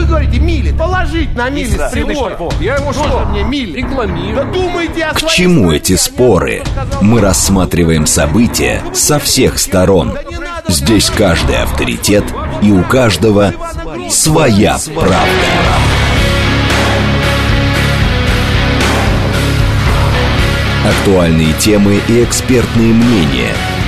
Вы говорите, мили. Положить на мили с прибора. Я ему что? мне мили. Рекламирую. Да думайте о К чему эти споры? Мы рассматриваем события со всех сторон. Здесь каждый авторитет и у каждого своя правда. Актуальные темы и экспертные мнения.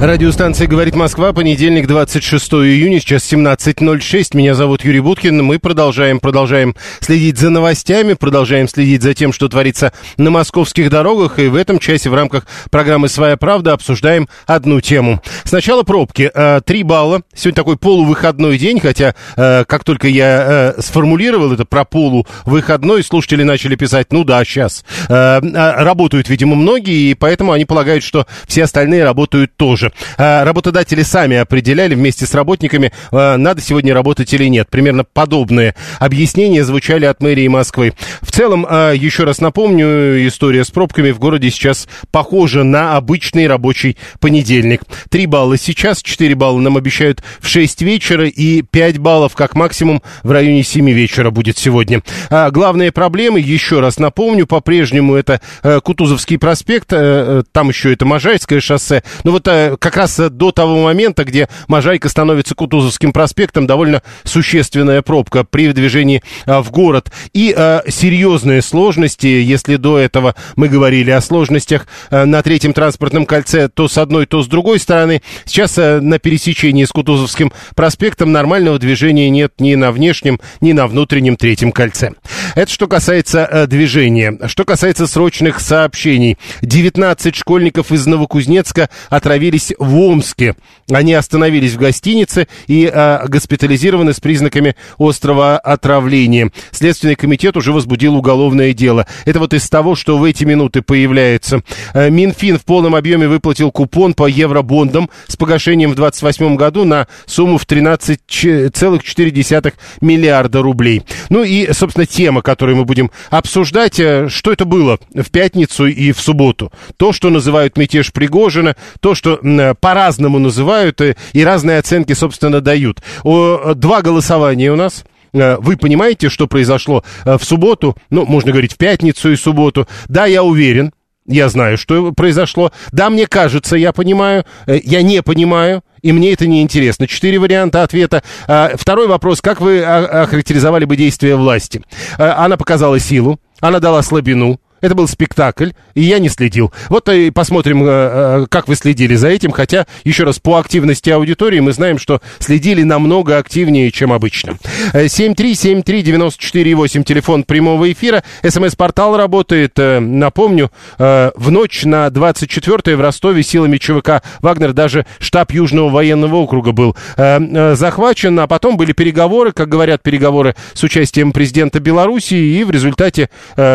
Радиостанция «Говорит Москва», понедельник, 26 июня, сейчас 17.06. Меня зовут Юрий Буткин. Мы продолжаем, продолжаем следить за новостями, продолжаем следить за тем, что творится на московских дорогах. И в этом часе в рамках программы «Своя правда» обсуждаем одну тему. Сначала пробки. Э, Три балла. Сегодня такой полувыходной день, хотя э, как только я э, сформулировал это про полувыходной, слушатели начали писать, ну да, сейчас. Работают, видимо, многие, и поэтому они полагают, что все остальные работают тоже. Э, Работодатели сами определяли вместе с работниками, э, надо сегодня работать или нет. Примерно подобные объяснения звучали от мэрии Москвы. В целом, э, еще раз напомню, история с пробками в городе сейчас похожа на обычный рабочий понедельник. Три балла сейчас, четыре балла нам обещают в 6 вечера и 5 баллов как максимум в районе 7 вечера будет сегодня. А главные проблемы, еще раз напомню, по-прежнему это э, Кутузовский проспект, э, э, там еще это Можайское шоссе. Ну вот как раз э, до того момента, где Можайка становится Кутузовским проспектом, довольно существенная пробка при движении э, в город. И э, серьезные сложности, если до этого мы говорили о сложностях э, на третьем транспортном кольце то с одной, то с другой стороны, сейчас на пересечении с Кутузовским проспектом нормального движения нет ни на внешнем, ни на внутреннем третьем кольце. Это что касается э, движения. Что касается срочных сообщений. 19 школьников из Новокузнецка отравились в Омске. Они остановились в гостинице и э, госпитализированы с признаками острого отравления. Следственный комитет уже возбудил уголовное дело. Это вот из того, что в эти минуты появляется. Э, Минфин в полном объеме выплатил купон по евробондам с погашением в 2028 году на сумму в 13,4 миллиарда рублей. Ну и, собственно, тема, которую мы будем обсуждать, э, что это было в пятницу и в субботу. То, что называют мятеж Пригожина, то, что м, по-разному называют э, и разные оценки, собственно, дают. Два голосования у нас. Э, Вы понимаете, что произошло э, в субботу, ну, можно говорить, в пятницу и субботу. Да, я уверен, я знаю, что произошло. Да, мне кажется, я понимаю. Э, Я не понимаю. И мне это не интересно. Четыре варианта ответа. А, Второй вопрос. Как вы а- охарактеризовали бы действия власти? Она показала силу, она дала слабину. Это был спектакль, и я не следил. Вот и посмотрим, э, э, как вы следили за этим. Хотя, еще раз, по активности аудитории мы знаем, что следили намного активнее, чем обычно. Э, 7373948, телефон прямого эфира. СМС-портал работает, э, напомню, э, в ночь на 24 в Ростове силами ЧВК «Вагнер» даже штаб Южного военного округа был э, э, захвачен, а потом были переговоры, как говорят, переговоры с участием президента Белоруссии, и в результате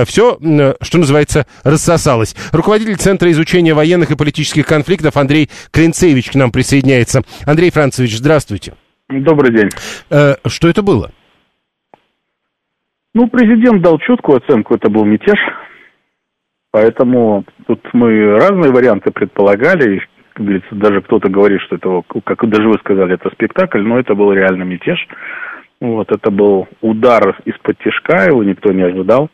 все, что называется, рассосалось. Руководитель Центра изучения военных и политических конфликтов Андрей Клинцевич к нам присоединяется. Андрей Францевич, здравствуйте. Добрый день. Э, что это было? Ну, президент дал четкую оценку, это был мятеж. Поэтому тут мы разные варианты предполагали. Как говорится, даже кто-то говорит, что это, как даже вы сказали, это спектакль, но это был реально мятеж. Вот, это был удар из-под тяжка, его никто не ожидал.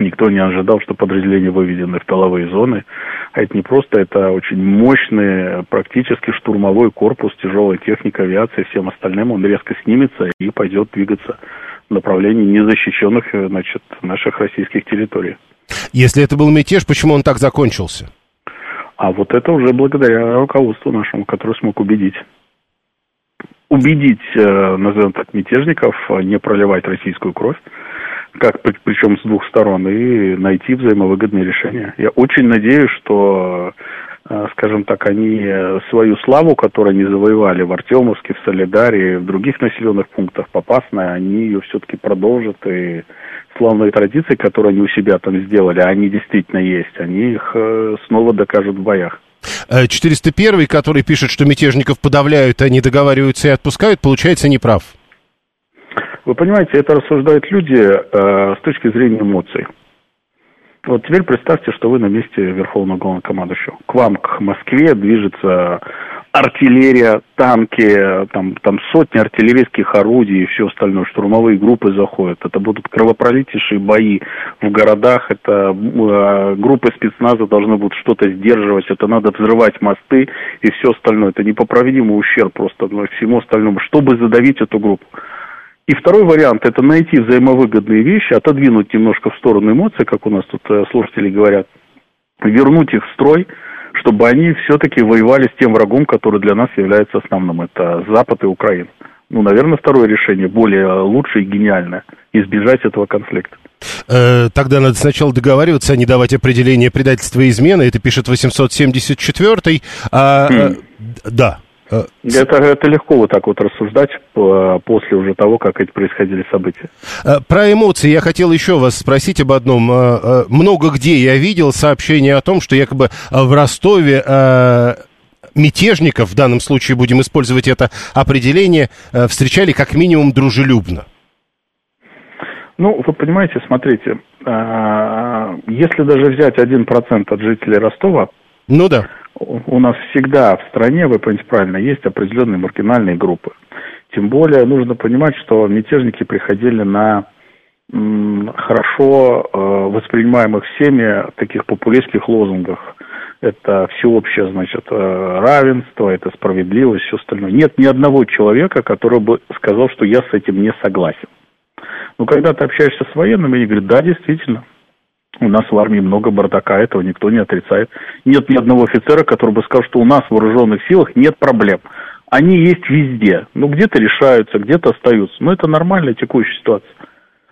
Никто не ожидал, что подразделения выведены в тыловые зоны. А это не просто, это очень мощный, практически штурмовой корпус, тяжелой техника, авиации, всем остальным. Он резко снимется и пойдет двигаться в направлении незащищенных значит, наших российских территорий. Если это был мятеж, почему он так закончился? А вот это уже благодаря руководству нашему, который смог убедить. Убедить, э, назовем так, мятежников не проливать российскую кровь, как причем с двух сторон, и найти взаимовыгодные решения. Я очень надеюсь, что, э, скажем так, они свою славу, которую они завоевали в Артемовске, в Солидаре, в других населенных пунктах Попасной, они ее все-таки продолжат и славные традиции, которые они у себя там сделали, а они действительно есть, они их э, снова докажут в боях. 401, который пишет, что мятежников подавляют, они договариваются и отпускают, получается, не прав. Вы понимаете, это рассуждают люди э, с точки зрения эмоций. Вот теперь представьте, что вы на месте Верховного Главнокомандующего. К вам, к Москве, движется артиллерия, танки, там, там сотни артиллерийских орудий и все остальное, штурмовые группы заходят. Это будут кровопролитейшие бои в городах, это э, группы спецназа должны будут что-то сдерживать, это надо взрывать мосты и все остальное. Это непоправимый ущерб просто ну, всему остальному, чтобы задавить эту группу. И второй вариант – это найти взаимовыгодные вещи, отодвинуть немножко в сторону эмоций, как у нас тут э, слушатели говорят, вернуть их в строй, чтобы они все-таки воевали с тем врагом, который для нас является основным. Это Запад и Украина. Ну, наверное, второе решение более лучшее и гениальное – избежать этого конфликта. Э, тогда надо сначала договариваться, а не давать определение предательства и измены. Это пишет 874-й. А, mm. Да. Э, это, это легко вот так вот рассуждать после уже того, как эти происходили события. Э, про эмоции я хотел еще вас спросить об одном. Э, много где я видел сообщение о том, что якобы в Ростове мятежников, в данном случае будем использовать это определение, встречали как минимум дружелюбно. Ну, вы понимаете, смотрите, если даже взять один процент от жителей Ростова, ну да у нас всегда в стране, вы понимаете правильно, есть определенные маргинальные группы. Тем более нужно понимать, что мятежники приходили на хорошо э, воспринимаемых всеми таких популистских лозунгах. Это всеобщее, значит, э, равенство, это справедливость, все остальное. Нет ни одного человека, который бы сказал, что я с этим не согласен. Но когда ты общаешься с военными, они говорят, да, действительно, у нас в армии много бардака, этого никто не отрицает. Нет ни одного офицера, который бы сказал, что у нас в вооруженных силах нет проблем. Они есть везде. Ну, где-то решаются, где-то остаются. Но это нормальная текущая ситуация.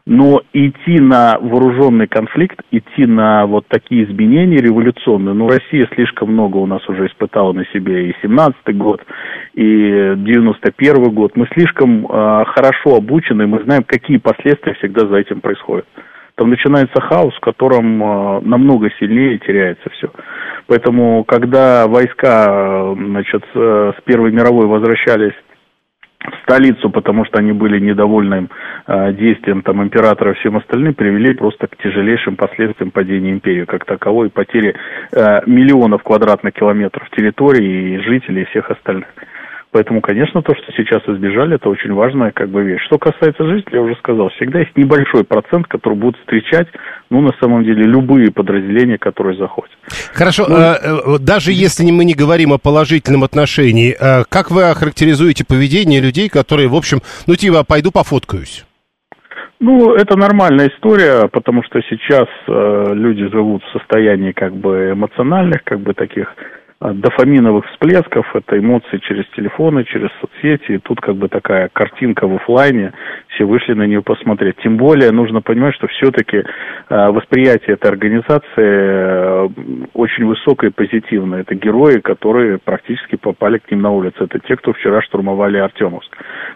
Но идти на вооруженный конфликт, идти на вот такие изменения революционные, ну, Россия слишком много у нас уже испытала на себе и 17-й год, и 91-й год. Мы слишком э, хорошо обучены, мы знаем, какие последствия всегда за этим происходят там начинается хаос, в котором э, намного сильнее теряется все. Поэтому, когда войска, значит, с Первой мировой возвращались в столицу, потому что они были недовольны э, действием там императора и всем остальным, привели просто к тяжелейшим последствиям падения империи как таковой, потери э, миллионов квадратных километров территории и жителей и всех остальных. Поэтому, конечно, то, что сейчас избежали, это очень важная как бы вещь. Что касается жителей, я уже сказал, всегда есть небольшой процент, который будут встречать, ну, на самом деле, любые подразделения, которые заходят. Хорошо, ну, э, даже если мы не говорим о положительном отношении, э, как вы охарактеризуете поведение людей, которые, в общем, ну, типа, пойду пофоткаюсь? Ну, это нормальная история, потому что сейчас э, люди живут в состоянии как бы эмоциональных, как бы таких дофаминовых всплесков, это эмоции через телефоны, через соцсети, и тут как бы такая картинка в офлайне, все вышли на нее посмотреть. Тем более нужно понимать, что все-таки э, восприятие этой организации э, очень высокое и позитивное. Это герои, которые практически попали к ним на улицу. Это те, кто вчера штурмовали Артемовск.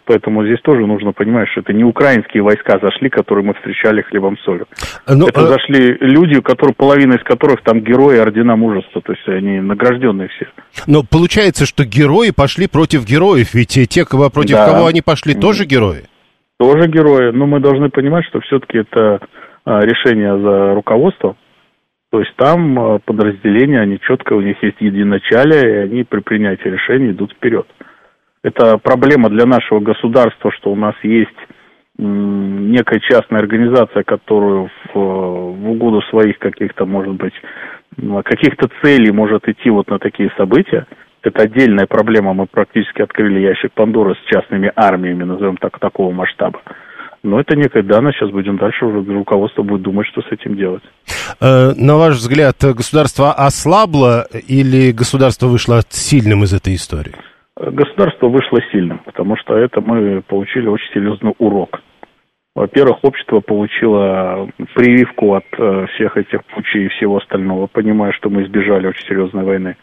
Поэтому здесь тоже нужно понимать, что это не украинские войска зашли, которые мы встречали хлебом солью. Но, ну, это а... зашли люди, которые, половина из которых там герои ордена мужества, то есть они награждены вооруженные все. Но получается, что герои пошли против героев, ведь те, против да. кого они пошли, тоже герои? Тоже герои, но мы должны понимать, что все-таки это а, решение за руководство, то есть там а, подразделения, они четко, у них есть единоначалие, и они при принятии решений идут вперед. Это проблема для нашего государства, что у нас есть некая частная организация, которую в, в угоду своих каких-то, может быть, каких-то целей может идти вот на такие события. Это отдельная проблема. Мы практически открыли ящик Пандоры с частными армиями, назовем так, такого масштаба. Но это некая данность, сейчас будем дальше, уже руководство будет думать, что с этим делать. Э, на ваш взгляд, государство ослабло или государство вышло сильным из этой истории? Государство вышло сильным, потому что это мы получили очень серьезный урок. Во-первых, общество получило прививку от э, всех этих путей и всего остального, понимая, что мы избежали очень серьезной войны.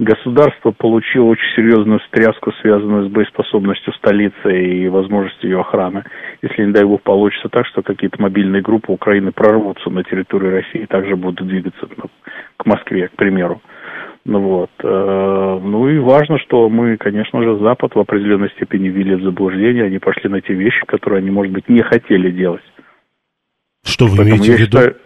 Государство получило очень серьезную стряску, связанную с боеспособностью столицы и возможностью ее охраны. Если, не дай бог, получится так, что какие-то мобильные группы Украины прорвутся на территорию России и также будут двигаться ну, к Москве, к примеру. Ну вот. Э, ну и важно, что мы, конечно же, Запад в определенной степени ввели в заблуждение, они пошли на те вещи, которые они, может быть, не хотели делать. Что вы Поэтому имеете в виду? Считаю,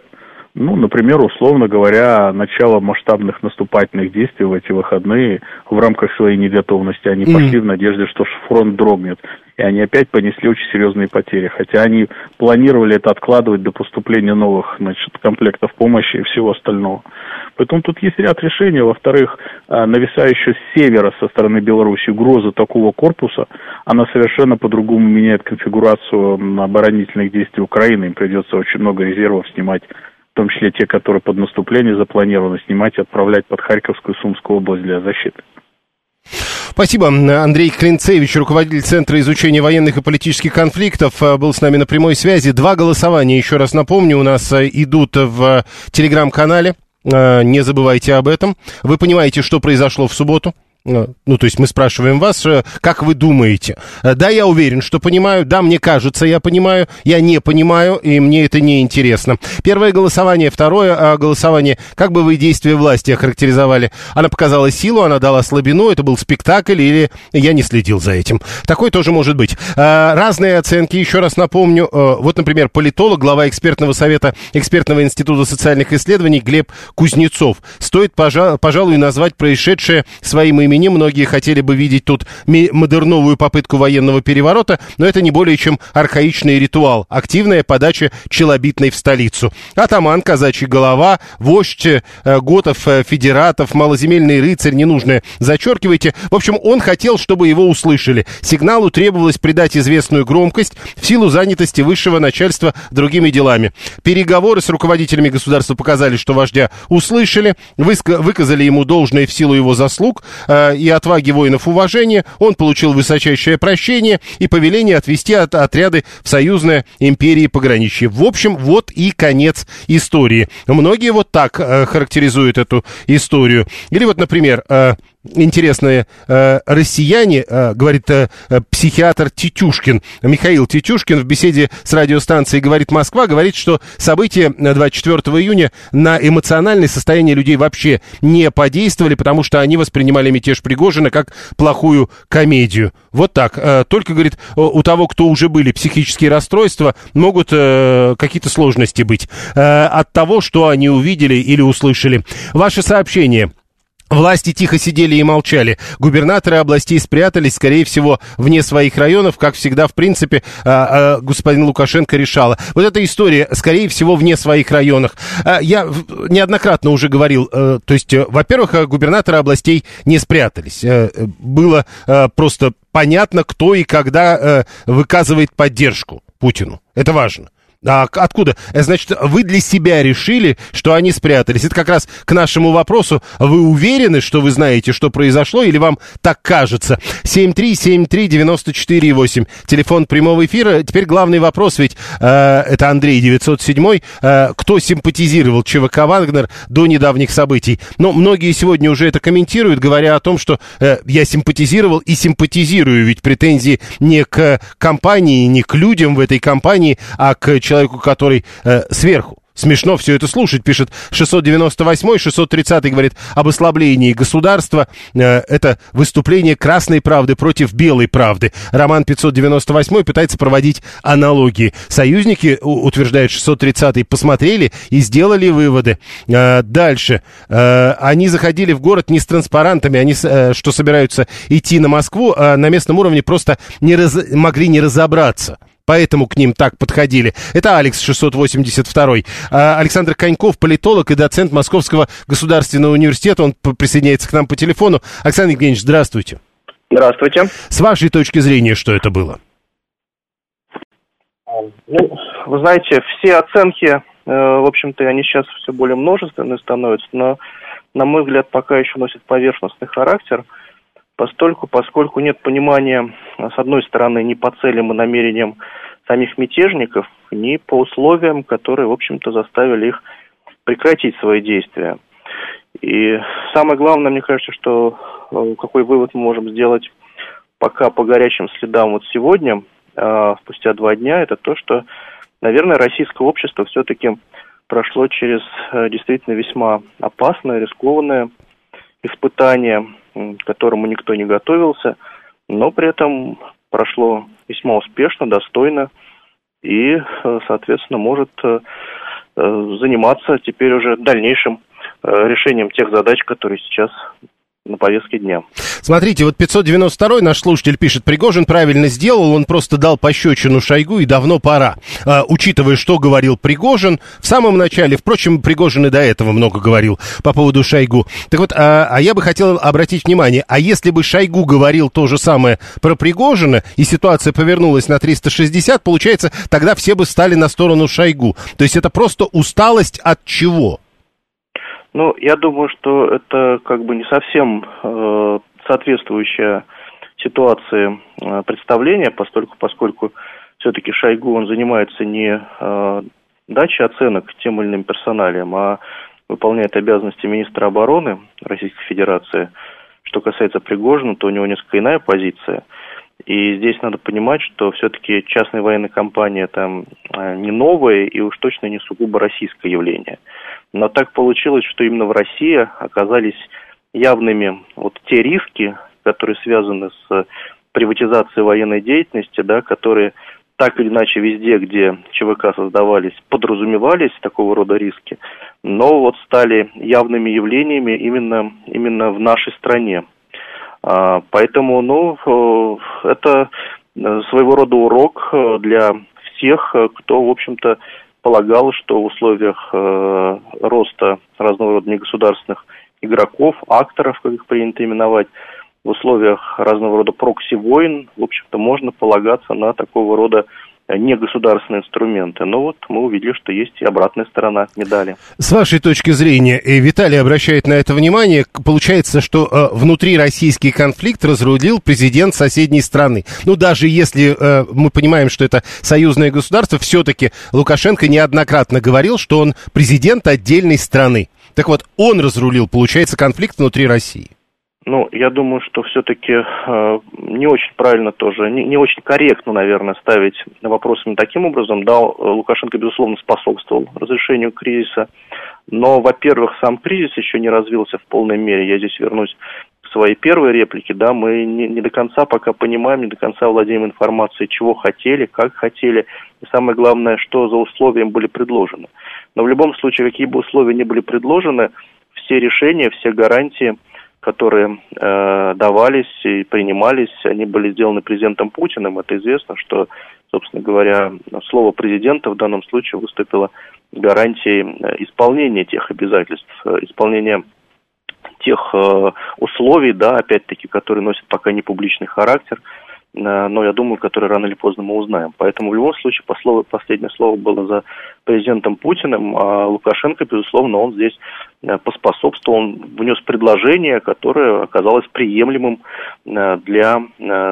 ну, например, условно говоря, начало масштабных наступательных действий в эти выходные в рамках своей неготовности. Они mm-hmm. пошли в надежде, что фронт дрогнет. И они опять понесли очень серьезные потери. Хотя они планировали это откладывать до поступления новых значит, комплектов помощи и всего остального. Поэтому тут есть ряд решений. Во-вторых, а, нависающая с севера со стороны Беларуси угроза такого корпуса, она совершенно по-другому меняет конфигурацию оборонительных действий Украины. Им придется очень много резервов снимать в том числе те, которые под наступление запланированы снимать и отправлять под Харьковскую и Сумскую область для защиты. Спасибо. Андрей Клинцевич, руководитель Центра изучения военных и политических конфликтов, э, был с нами на прямой связи. Два голосования, еще раз напомню, у нас э, идут в телеграм-канале. Э, не забывайте об этом. Вы понимаете, что произошло в субботу? Э, ну, то есть мы спрашиваем вас, э, как вы думаете? Э, да, я уверен, что понимаю. Да, мне кажется, я понимаю. Я не понимаю, и мне это не интересно. Первое голосование. Второе а, голосование. Как бы вы действия власти охарактеризовали? Она показала силу, она дала слабину. Это был спектакль или я не следил за этим? Такой тоже может быть. Разные оценки. Еще раз напомню. Вот, например, политолог, глава экспертного совета экспертного института социальных исследований Глеб Кузнецов. Стоит, пожалуй, назвать происшедшее своим именем времени. Многие хотели бы видеть тут модерновую попытку военного переворота, но это не более чем архаичный ритуал. Активная подача челобитной в столицу. Атаман, казачий голова, вождь э, готов, э, федератов, малоземельный рыцарь, ненужное зачеркивайте. В общем, он хотел, чтобы его услышали. Сигналу требовалось придать известную громкость в силу занятости высшего начальства другими делами. Переговоры с руководителями государства показали, что вождя услышали, выказали ему должное в силу его заслуг, э, и отваги воинов уважения, он получил высочайшее прощение и повеление отвести от, отряды в союзное империи пограничье. В общем, вот и конец истории. Многие вот так э, характеризуют эту историю. Или вот, например, э, интересные э, россияне, э, говорит э, э, психиатр Тетюшкин, Михаил Тетюшкин в беседе с радиостанцией «Говорит Москва» говорит, что события 24 июня на эмоциональное состояние людей вообще не подействовали, потому что они воспринимали мятеж Пригожина как плохую комедию. Вот так. Э, только, говорит, у того, кто уже были психические расстройства, могут э, какие-то сложности быть э, от того, что они увидели или услышали. Ваше сообщение – Власти тихо сидели и молчали. Губернаторы областей спрятались, скорее всего, вне своих районов, как всегда, в принципе, а, а, господин Лукашенко решала. Вот эта история, скорее всего, вне своих районах. А, я неоднократно уже говорил, э, то есть, э, во-первых, э, губернаторы областей не спрятались. Было просто понятно, кто и когда выказывает поддержку Путину. Это важно. А откуда? Э, значит, вы для себя решили, что они спрятались. Это как раз к нашему вопросу. Вы уверены, что вы знаете, что произошло, или вам так кажется? 7373948. Телефон прямого эфира. Теперь главный вопрос, ведь э, это Андрей 907. Э, кто симпатизировал ЧВК «Вагнер» до недавних событий? Но многие сегодня уже это комментируют, говоря о том, что э, я симпатизировал и симпатизирую. Ведь претензии не к компании, не к людям в этой компании, а к человеку, который э, сверху. Смешно все это слушать, пишет 698 630 говорит об ослаблении государства. Э, это выступление красной правды против белой правды. Роман 598 пытается проводить аналогии. Союзники, утверждает 630 посмотрели и сделали выводы. Э, дальше. Э, они заходили в город не с транспарантами, они, что собираются идти на Москву, а на местном уровне просто не раз, могли не разобраться поэтому к ним так подходили. Это Алекс 682. А Александр Коньков, политолог и доцент Московского государственного университета. Он присоединяется к нам по телефону. Александр Евгеньевич, здравствуйте. Здравствуйте. С вашей точки зрения, что это было? Ну, вы знаете, все оценки, э, в общем-то, они сейчас все более множественные становятся, но, на мой взгляд, пока еще носят поверхностный характер – постольку, поскольку нет понимания, с одной стороны, ни по целям и намерениям самих мятежников, ни по условиям, которые, в общем-то, заставили их прекратить свои действия. И самое главное, мне кажется, что э, какой вывод мы можем сделать пока по горячим следам вот сегодня, э, спустя два дня, это то, что, наверное, российское общество все-таки прошло через э, действительно весьма опасное, рискованное испытание, к которому никто не готовился, но при этом прошло весьма успешно, достойно и, соответственно, может заниматься теперь уже дальнейшим решением тех задач, которые сейчас на повестке дня. Смотрите, вот 592 наш слушатель пишет, Пригожин правильно сделал, он просто дал пощечину Шойгу, и давно пора. А, учитывая, что говорил Пригожин в самом начале, впрочем, Пригожин и до этого много говорил по поводу Шойгу. Так вот, а, а я бы хотел обратить внимание, а если бы Шойгу говорил то же самое про Пригожина, и ситуация повернулась на 360, получается, тогда все бы стали на сторону Шойгу. То есть это просто усталость от чего? Ну, я думаю, что это как бы не совсем э, соответствующее ситуации э, представление, поскольку, поскольку все-таки Шойгу, он занимается не э, дачей оценок тем или иным персоналиям, а выполняет обязанности министра обороны Российской Федерации. Что касается Пригожина, то у него несколько иная позиция. И здесь надо понимать, что все-таки частная военная компания там э, не новая и уж точно не сугубо российское явление. Но так получилось, что именно в России оказались явными вот те риски, которые связаны с приватизацией военной деятельности, да, которые так или иначе везде, где ЧВК создавались, подразумевались такого рода риски, но вот стали явными явлениями именно, именно в нашей стране. А, поэтому, ну, э, это своего рода урок э, для всех, кто, в общем-то, полагал, что в условиях э, роста разного рода негосударственных игроков, акторов, как их принято именовать, в условиях разного рода прокси-войн, в общем-то, можно полагаться на такого рода негосударственные инструменты. Но вот мы увидели, что есть и обратная сторона медали. С вашей точки зрения, и Виталий обращает на это внимание, получается, что э, внутри российский конфликт разрулил президент соседней страны. Ну, даже если э, мы понимаем, что это союзное государство, все-таки Лукашенко неоднократно говорил, что он президент отдельной страны. Так вот, он разрулил, получается, конфликт внутри России. Ну, я думаю, что все-таки э, не очень правильно тоже, не, не очень корректно, наверное, ставить вопрос именно таким образом. Да, Лукашенко, безусловно, способствовал разрешению кризиса, но, во-первых, сам кризис еще не развился в полной мере. Я здесь вернусь к своей первой реплике. Да, мы не, не до конца пока понимаем, не до конца владеем информацией, чего хотели, как хотели, и самое главное, что за условия им были предложены. Но в любом случае, какие бы условия ни были предложены, все решения, все гарантии – которые э, давались и принимались, они были сделаны президентом Путиным. Это известно, что, собственно говоря, слово президента в данном случае выступило гарантией э, исполнения тех обязательств, э, исполнения тех э, условий, да, опять-таки, которые носят пока не публичный характер, но я думаю, который рано или поздно мы узнаем. Поэтому в любом случае по слову, последнее слово было за президентом Путиным, а Лукашенко, безусловно, он здесь э, поспособствовал, он внес предложение, которое оказалось приемлемым э, для,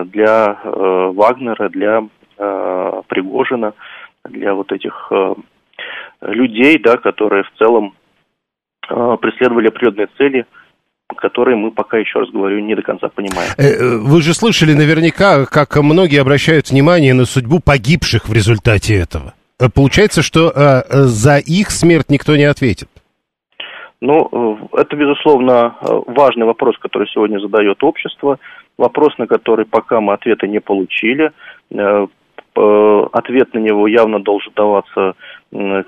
для Вагнера, для Пригожина, для вот этих людей, да, которые в целом преследовали определенные цели – которые мы пока, еще раз говорю, не до конца понимаем. Э, э, вы же слышали наверняка, как многие обращают внимание на судьбу погибших в результате этого. Э, получается, что за их смерть никто не ответит. Ну, это, безусловно, важный вопрос, который сегодня задает общество. Вопрос, на который пока мы ответа не получили. Ответ на него явно должен даваться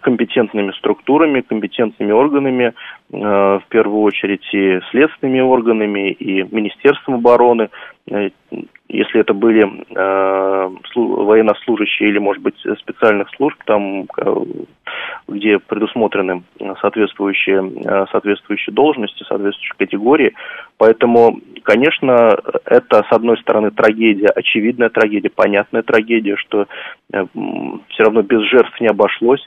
компетентными структурами, компетентными органами, в первую очередь и следственными органами, и Министерством обороны, э, если это были э, военнослужащие или, может быть, специальных служб, там, где предусмотрены соответствующие, соответствующие должности, соответствующие категории. Поэтому, конечно, это, с одной стороны, трагедия, очевидная трагедия, понятная трагедия, что все равно без жертв не обошлось.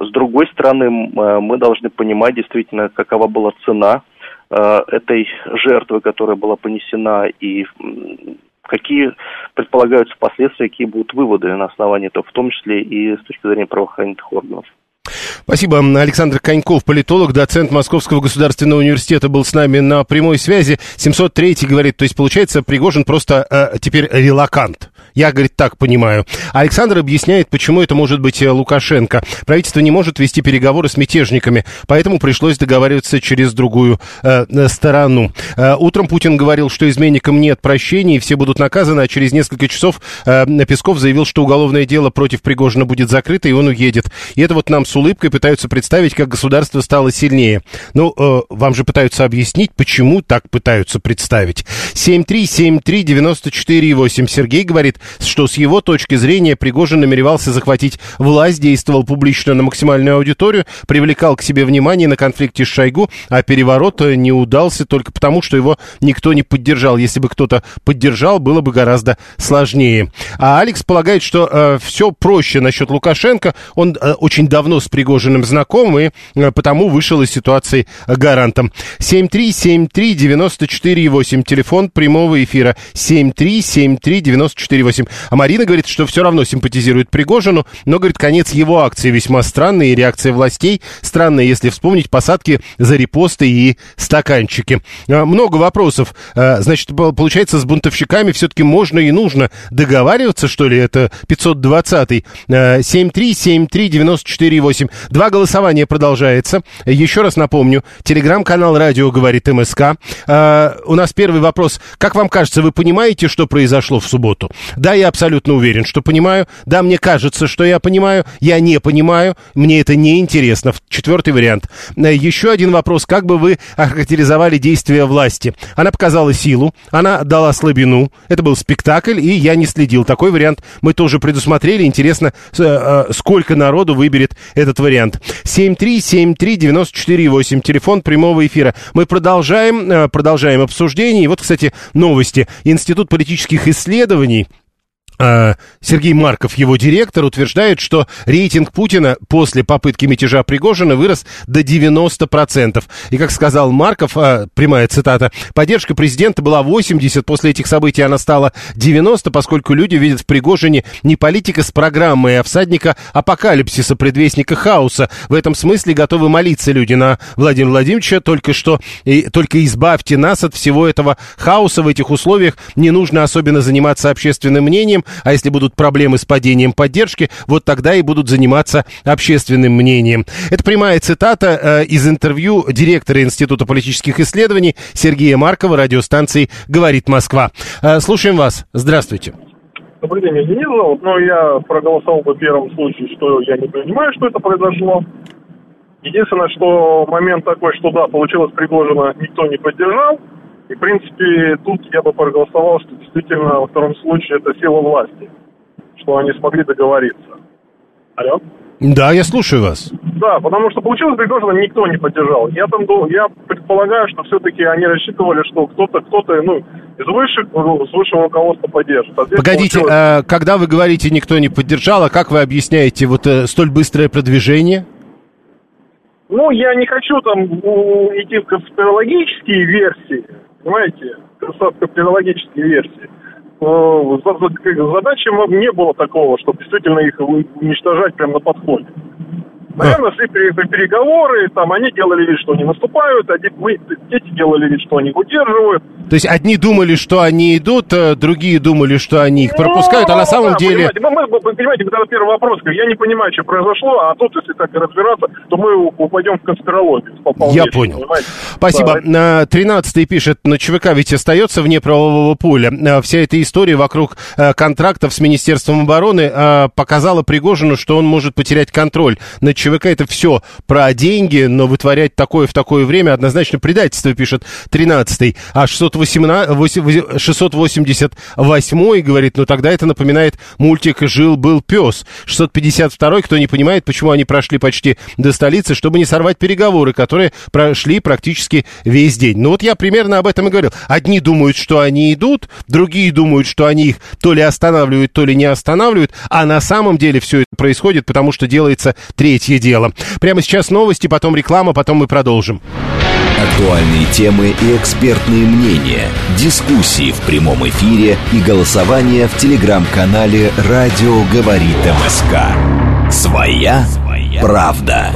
С другой стороны, э, мы должны понимать действительно, какова была цена э, этой жертвы, которая была понесена, и какие предполагаются последствия, какие будут выводы на основании этого, в том числе и с точки зрения правоохранительных органов. Спасибо. Александр Коньков, политолог, доцент Московского государственного университета, был с нами на прямой связи. 703 говорит, то есть, получается, Пригожин просто э, теперь релакант. Я, говорит, так понимаю. Александр объясняет, почему это может быть э, Лукашенко. Правительство не может вести переговоры с мятежниками, поэтому пришлось договариваться через другую э, э сторону. Э, утром Путин говорил, что изменникам нет прощения, и все будут наказаны, а через несколько часов э, Песков заявил, что уголовное дело против Пригожина будет закрыто, и он уедет. И это вот нам с улыбкой пытаются представить, как государство стало сильнее. Ну, э, вам же пытаются объяснить, почему так пытаются представить. 7373948. Сергей говорит, что с его точки зрения Пригожин намеревался захватить власть, действовал публично на максимальную аудиторию, привлекал к себе внимание на конфликте с Шойгу, а переворот не удался только потому, что его никто не поддержал. Если бы кто-то поддержал, было бы гораздо сложнее. А Алекс полагает, что э, все проще насчет Лукашенко. Он э, очень давно с Пригожиным знаком и э, потому вышел из ситуации гарантом. 7373948, телефон прямого эфира. 7373948. 8. А Марина говорит, что все равно симпатизирует Пригожину, но, говорит, конец его акции весьма странный, и реакция властей странная, если вспомнить посадки за репосты и стаканчики. А, много вопросов. А, значит, получается, с бунтовщиками все-таки можно и нужно договариваться, что ли? Это 520-й. 7373948. Два голосования продолжается. Еще раз напомню, телеграм-канал «Радио говорит МСК». А, у нас первый вопрос. Как вам кажется, вы понимаете, что произошло в субботу? Да, я абсолютно уверен, что понимаю. Да, мне кажется, что я понимаю. Я не понимаю. Мне это не интересно. Четвертый вариант. Э, еще один вопрос. Как бы вы охарактеризовали действия власти? Она показала силу, она дала слабину. Это был спектакль, и я не следил. Такой вариант мы тоже предусмотрели. Интересно, э, э, сколько народу выберет этот вариант. 7373948, телефон прямого эфира. Мы продолжаем, продолжаем обсуждение. И вот, кстати, новости. Институт политических исследований Сергей Марков, его директор, утверждает, что рейтинг Путина после попытки мятежа Пригожина вырос до 90%. И, как сказал Марков, а, прямая цитата, поддержка президента была 80, после этих событий она стала 90, поскольку люди видят в Пригожине не политика с программой, а всадника апокалипсиса, предвестника хаоса. В этом смысле готовы молиться люди на Владимира Владимировича, только что, и, только избавьте нас от всего этого хаоса в этих условиях, не нужно особенно заниматься общественным мнением, а если будут проблемы с падением поддержки, вот тогда и будут заниматься общественным мнением. Это прямая цитата э, из интервью директора Института политических исследований Сергея Маркова радиостанции «Говорит Москва». Э, слушаем вас. Здравствуйте. Добрый день, меня Денис зовут, но я проголосовал по первому случаю, что я не понимаю, что это произошло. Единственное, что момент такой, что да, получилось Пригожина никто не поддержал, и, в принципе, тут я бы проголосовал, что действительно во втором случае это сила власти, что они смогли договориться. Алло? Да, я слушаю вас. Да, потому что получилось Пригожина никто не поддержал. Я там я предполагаю, что все-таки они рассчитывали, что кто-то, кто-то, ну, из высших, ну, с высшего руководства поддержит. А Погодите, получилось... а, когда вы говорите никто не поддержал, а как вы объясняете вот э, столь быстрое продвижение? Ну, я не хочу там идти в конспирологические версии, понимаете, конспирологические версии. Задача не было такого, чтобы действительно их уничтожать прямо на подходе. Наверное, шли переговоры, там они делали вид, что они наступают, а мы, дети делали вид, что они их удерживают. То есть одни думали, что они идут, а другие думали, что они их пропускают, ну, а на самом да, деле... Понимаете, мы, мы, понимаете, когда первый вопрос, я не понимаю, что произошло, а тут, если так разбираться, то мы упадем в конспирологию. Я понял. Понимаете? Спасибо. Да. 13-й пишет, на ЧВК ведь остается вне правового поля. А, вся эта история вокруг а, контрактов с Министерством обороны показала Пригожину, что он может потерять контроль над ЧВК ЧВК это все про деньги, но вытворять такое в такое время однозначно предательство, пишет 13-й. А 618, 688 говорит, ну тогда это напоминает мультик «Жил-был пес». 652 кто не понимает, почему они прошли почти до столицы, чтобы не сорвать переговоры, которые прошли практически весь день. Ну вот я примерно об этом и говорил. Одни думают, что они идут, другие думают, что они их то ли останавливают, то ли не останавливают, а на самом деле все происходит, потому что делается третье дело. Прямо сейчас новости, потом реклама, потом мы продолжим. Актуальные темы и экспертные мнения, дискуссии в прямом эфире и голосование в телеграм-канале «Радио говорит МСК». Своя, Своя правда.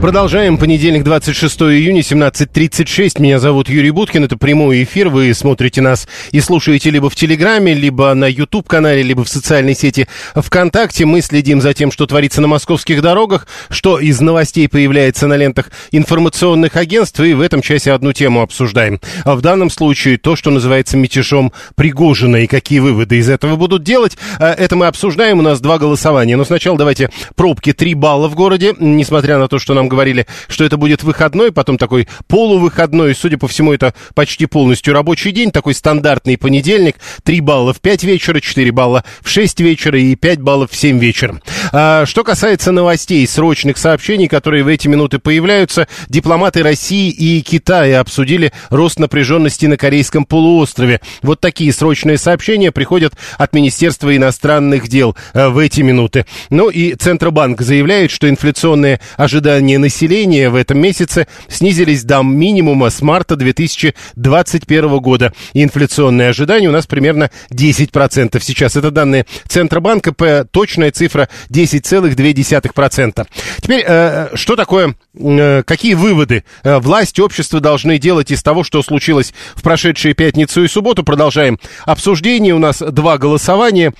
Продолжаем. Понедельник, 26 июня, 17.36. Меня зовут Юрий Буткин. Это прямой эфир. Вы смотрите нас и слушаете либо в Телеграме, либо на YouTube-канале, либо в социальной сети ВКонтакте. Мы следим за тем, что творится на московских дорогах, что из новостей появляется на лентах информационных агентств. И в этом часе одну тему обсуждаем. А в данном случае то, что называется мятежом Пригожина и какие выводы из этого будут делать. А Это мы обсуждаем. У нас два голосования. Но сначала давайте пробки 3 балла в городе. Несмотря на то, что нам говорили, что это будет выходной, потом такой полувыходной, судя по всему, это почти полностью рабочий день, такой стандартный понедельник, 3 балла в 5 вечера, 4 балла в 6 вечера и 5 баллов в 7 вечера. А, что касается новостей, срочных сообщений, которые в эти минуты появляются, дипломаты России и Китая обсудили рост напряженности на Корейском полуострове. Вот такие срочные сообщения приходят от Министерства иностранных дел э, в эти минуты. Ну и Центробанк заявляет, что инфляционные ожидания населения в этом месяце снизились до минимума с марта 2021 года. Инфляционные ожидания у нас примерно 10% сейчас. Это данные Центробанка, точная цифра 10,2%. Теперь, э, что такое, э, какие выводы э, власть, общество должны делать из того, что случилось в прошедшие пятницу и субботу? Продолжаем обсуждение. У нас два голосования.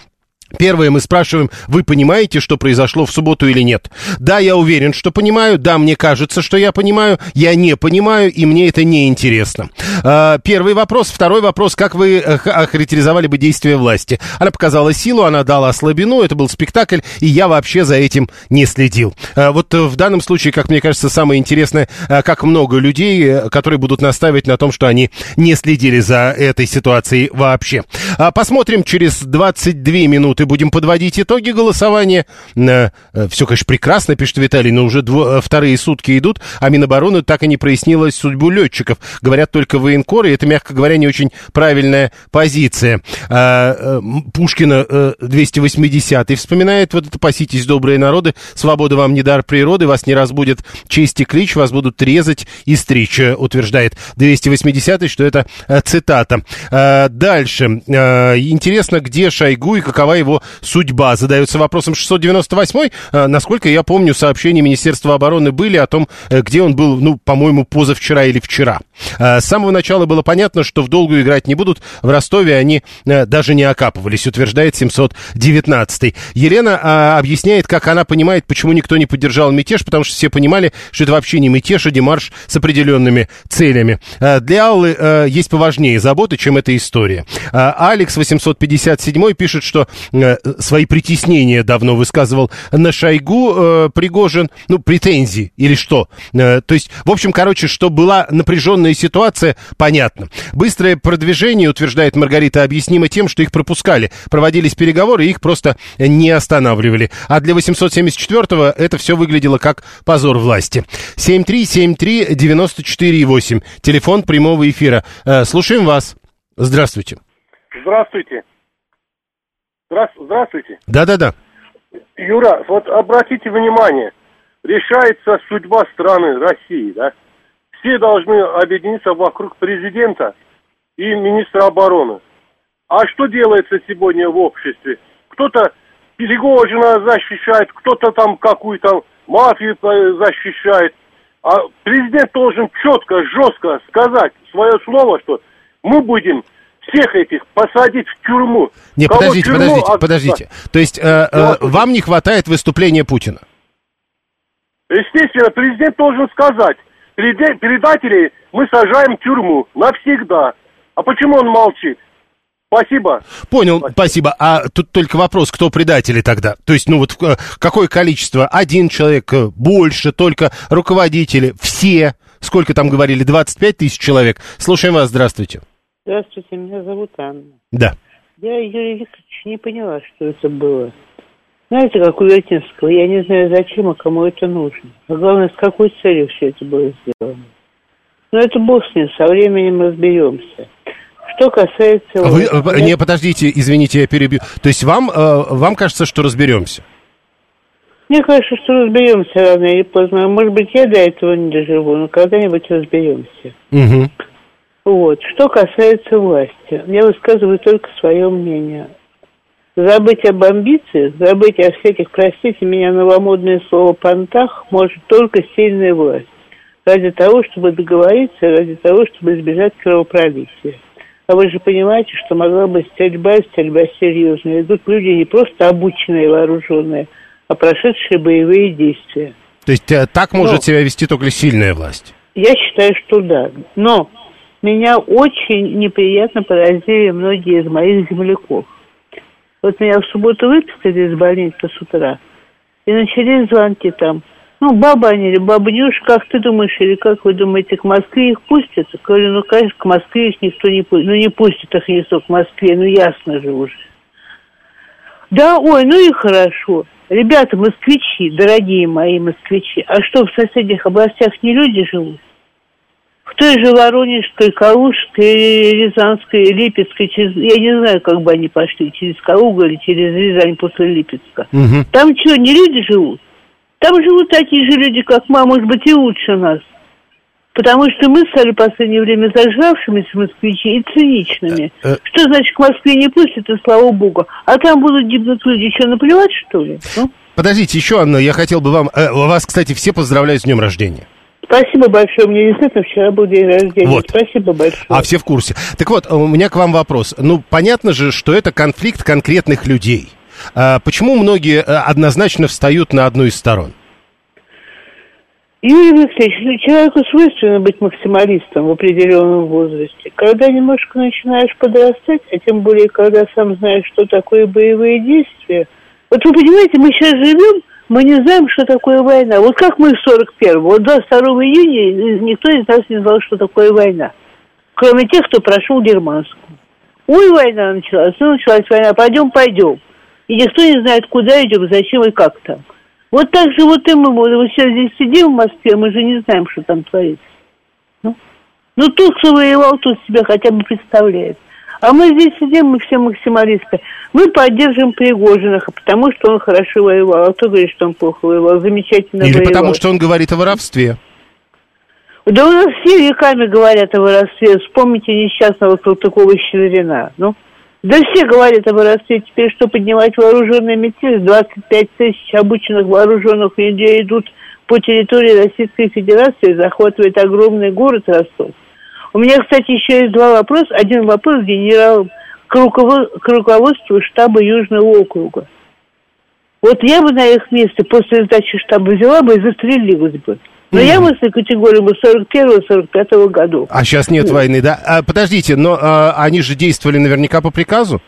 Первое, мы спрашиваем, вы понимаете, что произошло в субботу или нет? Да, я уверен, что понимаю. Да, мне кажется, что я понимаю. Я не понимаю, и мне это не интересно. А, Первый вопрос. Второй вопрос, как вы э, охарактеризовали бы действия власти? Она показала силу, она дала слабину, это был спектакль, и я вообще за этим не следил. А, Вот э, в данном случае, как мне кажется, самое интересное, э, как много людей, которые будут настаивать на том, что они не следили за этой ситуацией вообще. А, Посмотрим через 22 минуты, будем подводить итоги голосования. Все, конечно, прекрасно, пишет Виталий, но уже дво- э, вторые сутки идут, а Минобороны так и не прояснилась судьбу летчиков. Говорят только военкоры, и это, мягко говоря, не очень правильная позиция. А, э, Пушкина э, 280-й вспоминает, вот это «Паситесь, добрые народы, свобода вам не дар природы, вас не разбудит честь и клич, вас будут резать и стричь», э, утверждает 280-й, что это э, цитата. А, Дальше. А, Интересно, где Шойгу и какова его судьба? Задается вопросом 698-й. А, Насколько я помню, сообщения Министерства обороны были о том, э, где он был, ну, по-моему, позавчера или вчера. А, С самого начала было понятно, что в долгую играть не будут. В Ростове они э, даже не окапывались, утверждает 719-й. Елена а, объясняет, как она понимает, почему никто не поддержал мятеж, потому что все понимали, что это вообще не мятеж, а демарш с определенными целями. Для Аллы э, есть поважнее заботы, чем эта история. Алекс 857 пишет, что свои притеснения давно высказывал на Шойгу э, Пригожин, ну, претензии или что. Э, То есть, в общем, короче, что была напряженная ситуация, понятно. Быстрое продвижение, утверждает Маргарита, объяснимо тем, что их пропускали. Проводились переговоры, их просто не останавливали. А для 874-го это все выглядело как позор власти. 7373948. Телефон прямого эфира. Э, Слушаем вас. Здравствуйте. Здравствуйте. Здра- Здравствуйте. Да-да-да. Юра, вот обратите внимание, решается судьба страны России, да? Все должны объединиться вокруг президента и министра обороны. А что делается сегодня в обществе? Кто-то Перегожина защищает, кто-то там какую-то мафию защищает. А президент должен четко, жестко сказать свое слово, что мы будем всех этих посадить в тюрьму. Не, Кого подождите, тюрьму подождите, отправить? подождите. То есть э, э, Здравствуйте. вам не хватает выступления Путина? Естественно, президент должен сказать, «Переде- предателей мы сажаем в тюрьму навсегда. А почему он молчит? Спасибо. Понял, спасибо. А тут только вопрос, кто предатели тогда? То есть, ну вот э, какое количество? Один человек, э, больше, только руководители, все? Сколько там говорили? 25 тысяч человек? Слушаем вас, здравствуйте. Здравствуйте, меня зовут Анна. Да. Я, Юрий Викторович, не поняла, что это было. Знаете, как у Вертинского, я не знаю, зачем и кому это нужно. А главное, с какой целью все это было сделано. Но это бог с ним, со временем разберемся. Что касается... А Вы, вот, э, не, подождите, извините, я перебью. То есть вам, э, вам кажется, что разберемся? Мне кажется, что разберемся рано или поздно. Может быть, я до этого не доживу, но когда-нибудь разберемся. Угу. Вот. Что касается власти, я высказываю только свое мнение. Забыть об амбициях, забыть о всяких, простите меня, новомодное слово «понтах» может только сильная власть. Ради того, чтобы договориться, ради того, чтобы избежать кровопролития. А вы же понимаете, что могла быть стрельба, стрельба серьезная. Идут люди не просто обученные, вооруженные, а прошедшие боевые действия. То есть э, так может Но, себя вести только сильная власть? Я считаю, что да. Но меня очень неприятно поразили многие из моих земляков. Вот меня в субботу выписали из больницы с утра, и начались звонки там. Ну, баба они или баба Нюш, как ты думаешь, или как вы думаете, к Москве их пустят? Говорю, ну, конечно, к Москве их никто не пустит. Ну, не пустит их никто к Москве, ну, ясно же уже. Да, ой, ну и хорошо. Ребята, москвичи, дорогие мои москвичи, а что, в соседних областях не люди живут? В той же Воронежской, Калужской, Рязанской, Липецкой, через, я не знаю, как бы они пошли, через Калугу или через Рязань после Липецка. Угу. Там что, не люди живут? Там живут такие же люди, как мы, а может быть, и лучше нас. Потому что мы стали в последнее время зажравшимися москвичи и циничными. Э, э. Что значит, к Москве не пустят, и слава богу. А там будут гибнуть люди, что, наплевать, что ли? Ну? Подождите, еще одно. Я хотел бы вам... Э, вас, кстати, все поздравляют с днем рождения. Спасибо большое. Мне действительно вчера был день рождения. Вот. Спасибо большое. А все в курсе. Так вот, у меня к вам вопрос. Ну, понятно же, что это конфликт конкретных людей. А почему многие однозначно встают на одну из сторон? Юрий Викторович, ну, человеку свойственно быть максималистом в определенном возрасте. Когда немножко начинаешь подрастать, а тем более, когда сам знаешь, что такое боевые действия. Вот вы понимаете, мы сейчас живем, мы не знаем, что такое война. Вот как мы в 41-м, вот 22 июня никто из нас не знал, что такое война. Кроме тех, кто прошел германскую. Ой, война началась, ну началась война, пойдем, пойдем. И никто не знает, куда идем, зачем и как там. Вот так же вот и мы, вот сейчас здесь сидим в Москве, мы же не знаем, что там творится. Ну, ну тот, кто воевал, тот себя хотя бы представляет. А мы здесь сидим, мы все максималисты. Мы поддерживаем Пригожина, потому что он хорошо воевал. А кто говорит, что он плохо воевал? Замечательно Или воевал. потому что он говорит о воровстве. Да у нас все веками говорят о воровстве. Вспомните несчастного Салтыкова-Щедрина. Ну, да все говорят об воровстве. Теперь что, поднимать вооруженные метель? 25 тысяч обученных вооруженных людей идут по территории Российской Федерации, захватывает огромный город Ростов. У меня, кстати, еще есть два вопроса. Один вопрос генерал к, к руководству штаба Южного округа. Вот я бы на их месте после сдачи штаба взяла бы и застрелилась бы. Но mm. я мыслю категорию бы 41-45 году. А сейчас нет mm. войны, да? А, подождите, но а, они же действовали наверняка по приказу?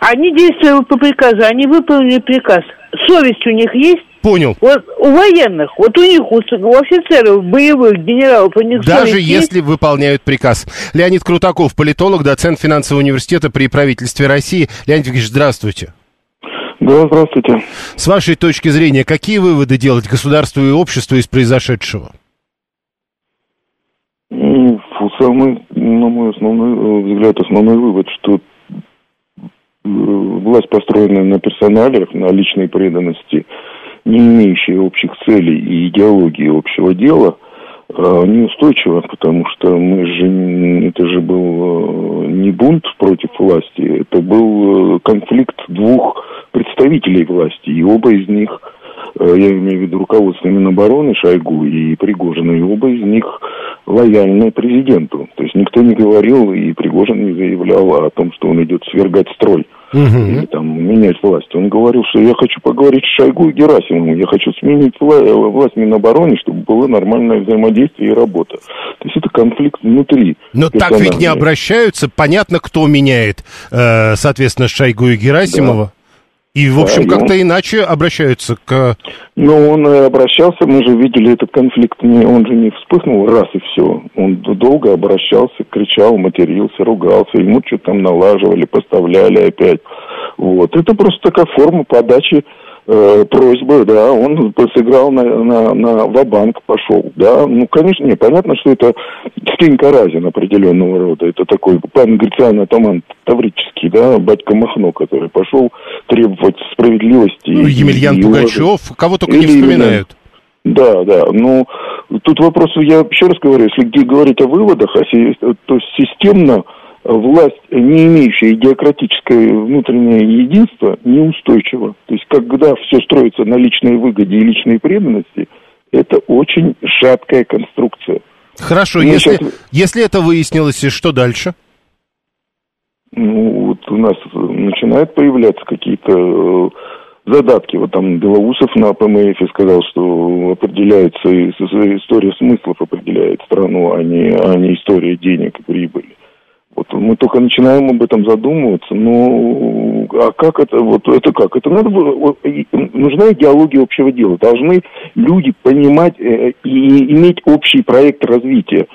Они действовали по приказу, они выполнили приказ. Совесть у них есть? Понял. Вот у военных, вот у них, у, у офицеров, боевых, генералов, у них Даже если есть? выполняют приказ. Леонид Крутаков, политолог, доцент финансового университета при правительстве России. Леонид Викторович, здравствуйте. Да, здравствуйте. С вашей точки зрения, какие выводы делать государству и обществу из произошедшего? Ну, самый, на мой основной э, взгляд, основной вывод, что э, власть, построенная на персоналиях, на личной преданности, не имеющая общих целей и идеологии общего дела, э, неустойчива, потому что мы же, это же был не бунт против власти, это был конфликт двух представителей власти, и оба из них, э, я имею в виду руководство Минобороны Шойгу и Пригожина, и оба из них лояльны президенту. То есть никто не говорил, и Пригожин не заявлял о том, что он идет свергать строй угу. или там менять власть. Он говорил, что я хочу поговорить с Шойгу и Герасимовым, я хочу сменить вла- власть Минобороны, чтобы было нормальное взаимодействие и работа. То есть это конфликт внутри. Но так ведь не обращаются, понятно, кто меняет, э, соответственно, Шойгу и Герасимова. Да. И, в общем, да, как-то он... иначе обращаются к... Ну, он обращался, мы же видели этот конфликт, он же не вспыхнул раз и все. Он долго обращался, кричал, матерился, ругался, ему что-то там налаживали, поставляли опять. Вот. Это просто такая форма подачи э, просьбы, да, он сыграл на, на, на ва-банк, пошел, да, ну, конечно, не, понятно, что это Стенька Разин определенного рода, это такой пан Грициан Атаман Таврический, да, батька Махно, который пошел требовать справедливости. Ну, Емельян и, Пугачев, и кого только не вспоминают. Именно, да, да. Ну, тут вопрос, я еще раз говорю, если говорить о выводах, а то системно власть, не имеющая идиократическое внутреннее единство, неустойчива. То есть, когда все строится на личной выгоде и личной преданности, это очень шаткая конструкция. Хорошо, если, сейчас... если это выяснилось, и что дальше? Ну, вот у нас начинают появляться какие-то э, задатки. Вот там Белоусов на ПМФ сказал, что определяется, история смыслов определяет страну, а не, а не история денег и прибыли. Вот мы только начинаем об этом задумываться, но а как это, вот это как? Это надо было, нужна идеология общего дела. Должны люди понимать э, и иметь общий проект развития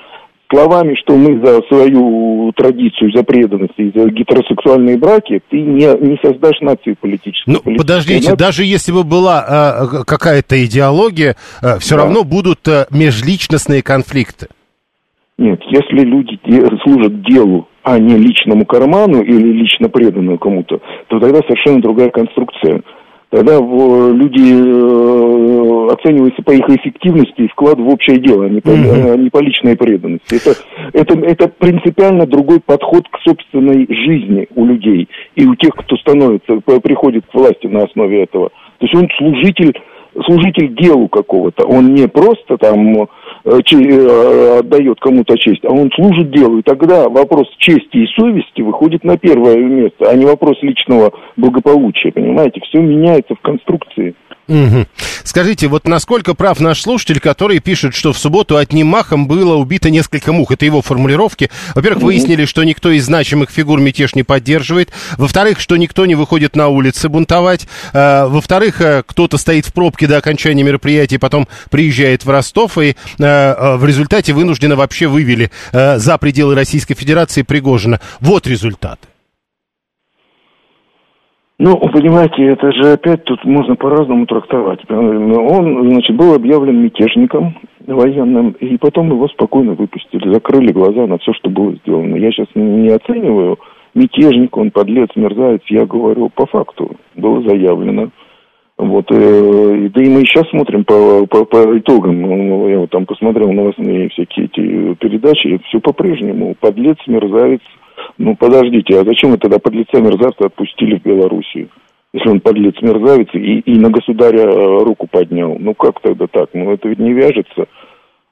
словами, что мы за свою традицию, за преданность и за гетеросексуальные браки, ты не, не создашь нации политической. Ну, подождите, нации. даже если бы была э, какая-то идеология, э, все да. равно будут э, межличностные конфликты. Нет, если люди служат делу, а не личному карману или лично преданную кому-то, то тогда совершенно другая конструкция тогда люди э, оцениваются по их эффективности и вкладу в общее дело, а не по, mm-hmm. а не по личной преданности. Это, это, это принципиально другой подход к собственной жизни у людей и у тех, кто становится, приходит к власти на основе этого. То есть он служитель служитель делу какого-то. Он не просто там отдает кому-то честь, а он служит делу. И тогда вопрос чести и совести выходит на первое место, а не вопрос личного благополучия. Понимаете, все меняется в конструкции. Угу. Скажите, вот насколько прав наш слушатель, который пишет, что в субботу одним махом было убито несколько мух? Это его формулировки. Во-первых, выяснили, что никто из значимых фигур мятеж не поддерживает. Во-вторых, что никто не выходит на улицы бунтовать. А, во-вторых, э, кто-то стоит в пробке до окончания мероприятия, потом приезжает в Ростов и а, в результате вынужденно вообще вывели за пределы Российской Федерации Пригожина. Вот результат. Ну, понимаете, это же опять тут можно по-разному трактовать. Он, значит, был объявлен мятежником военным, и потом его спокойно выпустили, закрыли глаза на все, что было сделано. Я сейчас не оцениваю мятежник, он подлец, мерзавец, я говорю по факту. Было заявлено. Вот, э, да и мы сейчас смотрим по, по, по итогам, ну, я вот там посмотрел новостные всякие эти передачи, все по-прежнему, подлец, мерзавец, ну, подождите, а зачем вы тогда подлеца мерзавца отпустили в Белоруссию? Если он подлец мерзавец и, и на государя э, руку поднял. Ну, как тогда так? Ну, это ведь не вяжется.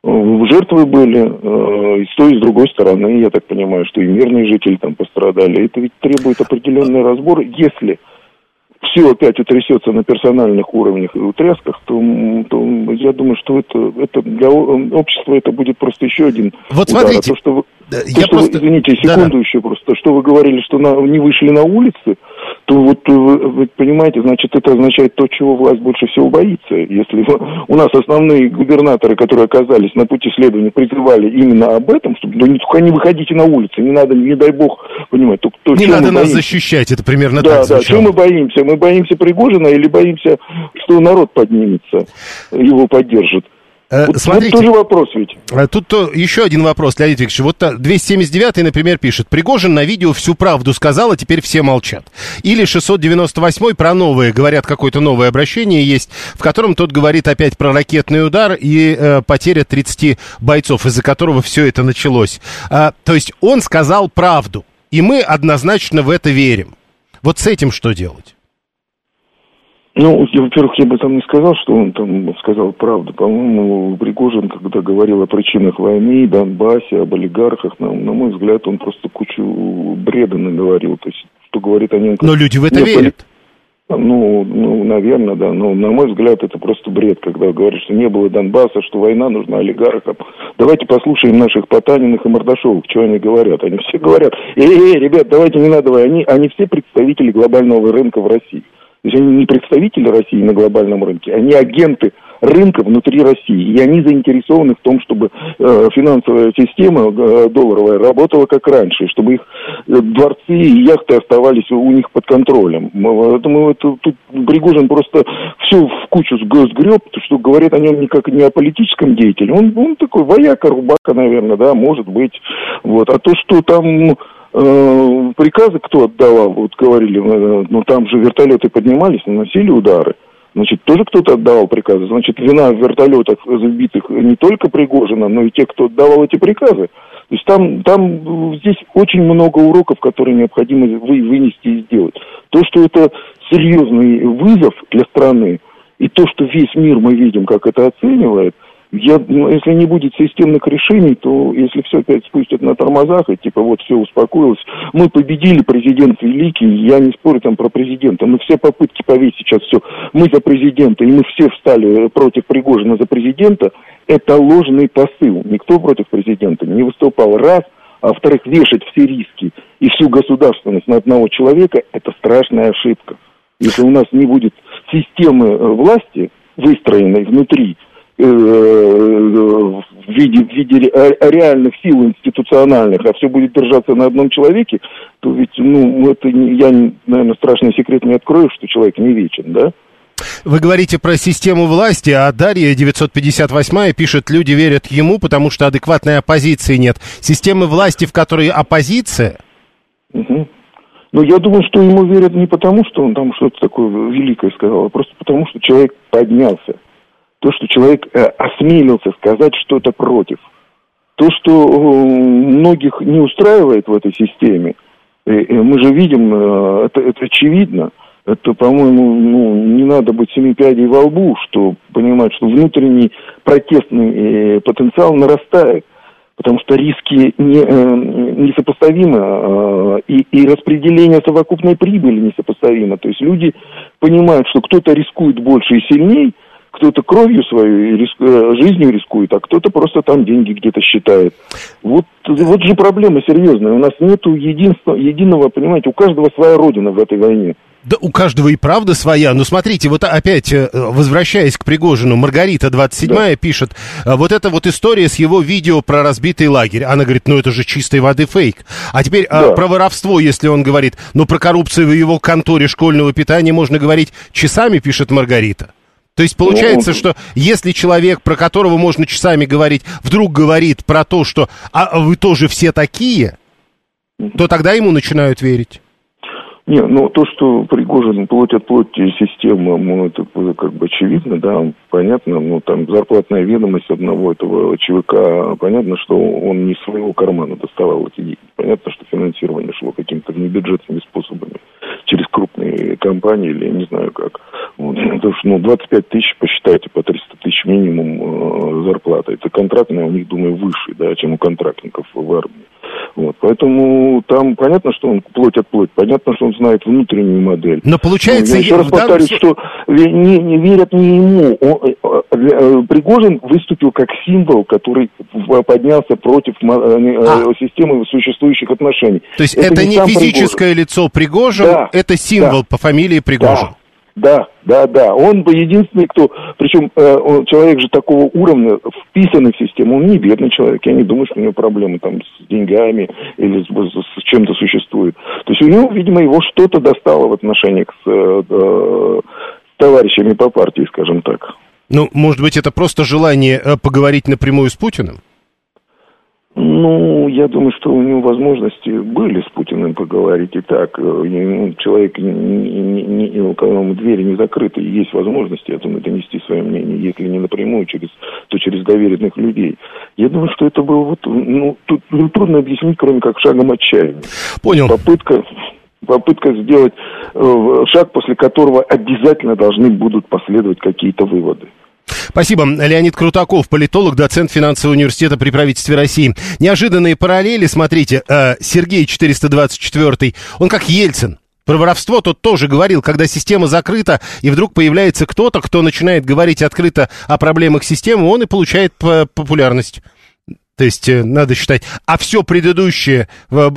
Жертвы были э, и с той, и с другой стороны. Я так понимаю, что и мирные жители там пострадали. Это ведь требует определенный разбор. Если все опять утрясется на персональных уровнях и утрясках, то, то я думаю, что это, это для общества это будет просто еще один вот удар. Смотрите, а то, что я что просто... вы, извините, секунду Да-да. еще просто, что вы говорили, что на, не вышли на улицы, то вот вы, вы понимаете, значит, это означает то, чего власть больше всего боится. Если у нас основные губернаторы, которые оказались на пути следования, призывали именно об этом, чтобы ну, только не выходите на улицы, не надо, не дай бог, понимаете, то, то Не надо нас боимся? защищать, это примерно да, так Да, да, чего мы боимся? Мы боимся Пригожина или боимся, что народ поднимется, его поддержит? Э, вот, Смотрите, вот тоже вопрос ведь. Э, тут то, еще один вопрос, Леонид Викторович. Вот 279 например, пишет. Пригожин на видео всю правду сказал, а теперь все молчат. Или 698 про новое. Говорят, какое-то новое обращение есть, в котором тот говорит опять про ракетный удар и э, потеря 30 бойцов, из-за которого все это началось. А, то есть он сказал правду, и мы однозначно в это верим. Вот с этим что делать? Ну, во-первых, я бы там не сказал, что он там сказал правду. По-моему, Пригожин, когда говорил о причинах войны, Донбассе, об олигархах, на, на мой взгляд, он просто кучу бреда наговорил. То есть, что говорит о нем... Но люди в это верят. Ну, ну, наверное, да. Но, на мой взгляд, это просто бред, когда говорят, что не было Донбасса, что война нужна олигархам. Давайте послушаем наших Потаниных и Мордашовых, что они говорят. Они все говорят, эй, эй, ребят, давайте не надо, они, они все представители глобального рынка в России. То есть они не представители России на глобальном рынке, они агенты рынка внутри России. И они заинтересованы в том, чтобы э, финансовая система э, долларовая работала как раньше, чтобы их э, дворцы и яхты оставались у них под контролем. Поэтому это, тут Пригожин просто все в кучу сгреб, что говорит о нем не как не о политическом деятеле. Он, он такой вояка, рубака, наверное, да, может быть. Вот. А то, что там приказы кто отдавал, вот говорили, э, ну там же вертолеты поднимались, наносили удары. Значит, тоже кто-то отдавал приказы. Значит, вина в вертолетах сбитых не только Пригожина, но и тех, кто отдавал эти приказы. То есть там, там э, здесь очень много уроков, которые необходимо вы, вынести и сделать. То, что это серьезный вызов для страны, и то, что весь мир мы видим, как это оценивает, я, ну, если не будет системных решений, то если все опять спустят на тормозах, и типа вот все успокоилось, мы победили, президент великий, я не спорю там про президента, но все попытки повесить сейчас все, мы за президента, и мы все встали против Пригожина за президента, это ложный посыл. Никто против президента не выступал. Раз, а во-вторых, вешать все риски и всю государственность на одного человека – это страшная ошибка. Если у нас не будет системы э, власти, выстроенной внутри, в виде, в виде реальных сил институциональных, а все будет держаться на одном человеке, то ведь, ну, это я, наверное, страшный секрет не открою, что человек не вечен, да? Вы говорите про систему власти, а Дарья 958 пишет, люди верят ему, потому что адекватной оппозиции нет. Системы власти, в которой оппозиция? Угу. Ну, я думаю, что ему верят не потому, что он там что-то такое великое сказал, а просто потому, что человек поднялся. То, что человек э, осмелился сказать что-то против. То, что э, многих не устраивает в этой системе, э, мы же видим, это, это очевидно – это, по-моему, ну, не надо быть семи пядей во лбу, что понимать, что внутренний протестный потенциал нарастает, потому что риски не, несопоставимы, э, и, и распределение совокупной прибыли несопоставимо. То есть люди понимают, что кто-то рискует больше и сильнее, кто-то кровью своей, риск, э, жизнью рискует, а кто-то просто там деньги где-то считает. Вот, вот же проблема серьезная. У нас нет единого, понимаете, у каждого своя родина в этой войне. Да у каждого и правда своя. Но смотрите, вот опять, э, возвращаясь к Пригожину, Маргарита 27 да. пишет, «А вот эта вот история с его видео про разбитый лагерь. Она говорит, ну это же чистой воды фейк. А теперь да. про воровство, если он говорит, ну про коррупцию в его конторе школьного питания можно говорить часами, пишет Маргарита. То есть получается, ну, что если человек, про которого можно часами говорить, вдруг говорит про то, что а вы тоже все такие, то тогда ему начинают верить. Не, ну то, что Пригожин плоть от плоти система, ну это как бы очевидно, да, понятно, ну там зарплатная ведомость одного этого ЧВК, понятно, что он не своего кармана доставал эти деньги. Понятно, что финансирование шло какими-то небюджетными способами через крупные компании или не знаю как. Вот, потому что, ну, 25 тысяч, посчитайте, по 300 тысяч минимум э, зарплата. Это контрактная у них, думаю, выше, да, чем у контрактников в армии. Вот, поэтому там понятно, что он плоть от плоть, понятно, что он знает внутреннюю модель. Но получается... Но я еще раз повторюсь, данном... что не, не верят не ему. Он, э, э, Пригожин выступил как символ, который поднялся против э, а. системы существующих отношений. То есть это, это не, не физическое Пригожин. лицо Пригожин, да, это символ да, по фамилии Пригожин. Да. Да, да, да. Он бы единственный, кто... Причем э, человек же такого уровня, вписанный в систему, он не бедный человек. Я не думаю, что у него проблемы там с деньгами или с, с, чем-то существует. То есть у него, видимо, его что-то достало в отношениях с, э, э, с товарищами по партии, скажем так. Ну, может быть, это просто желание э, поговорить напрямую с Путиным? Ну, я думаю, что у него возможности были с Путиным поговорить и так. Э, ну, человек, не, не, не, у кого двери не закрыты, есть возможности, я думаю, донести свое мнение, если не напрямую, через, то через доверенных людей. Я думаю, что это было вот, ну, тут ну, трудно объяснить, кроме как шагом отчаяния. Понял. Попытка, попытка сделать э, шаг, после которого обязательно должны будут последовать какие-то выводы. Спасибо. Леонид Крутаков, политолог, доцент финансового университета при правительстве России. Неожиданные параллели, смотрите, э, Сергей 424, он как Ельцин. Про воровство тот тоже говорил, когда система закрыта, и вдруг появляется кто-то, кто начинает говорить открыто о проблемах системы, он и получает популярность. То есть э, надо считать, а все предыдущее,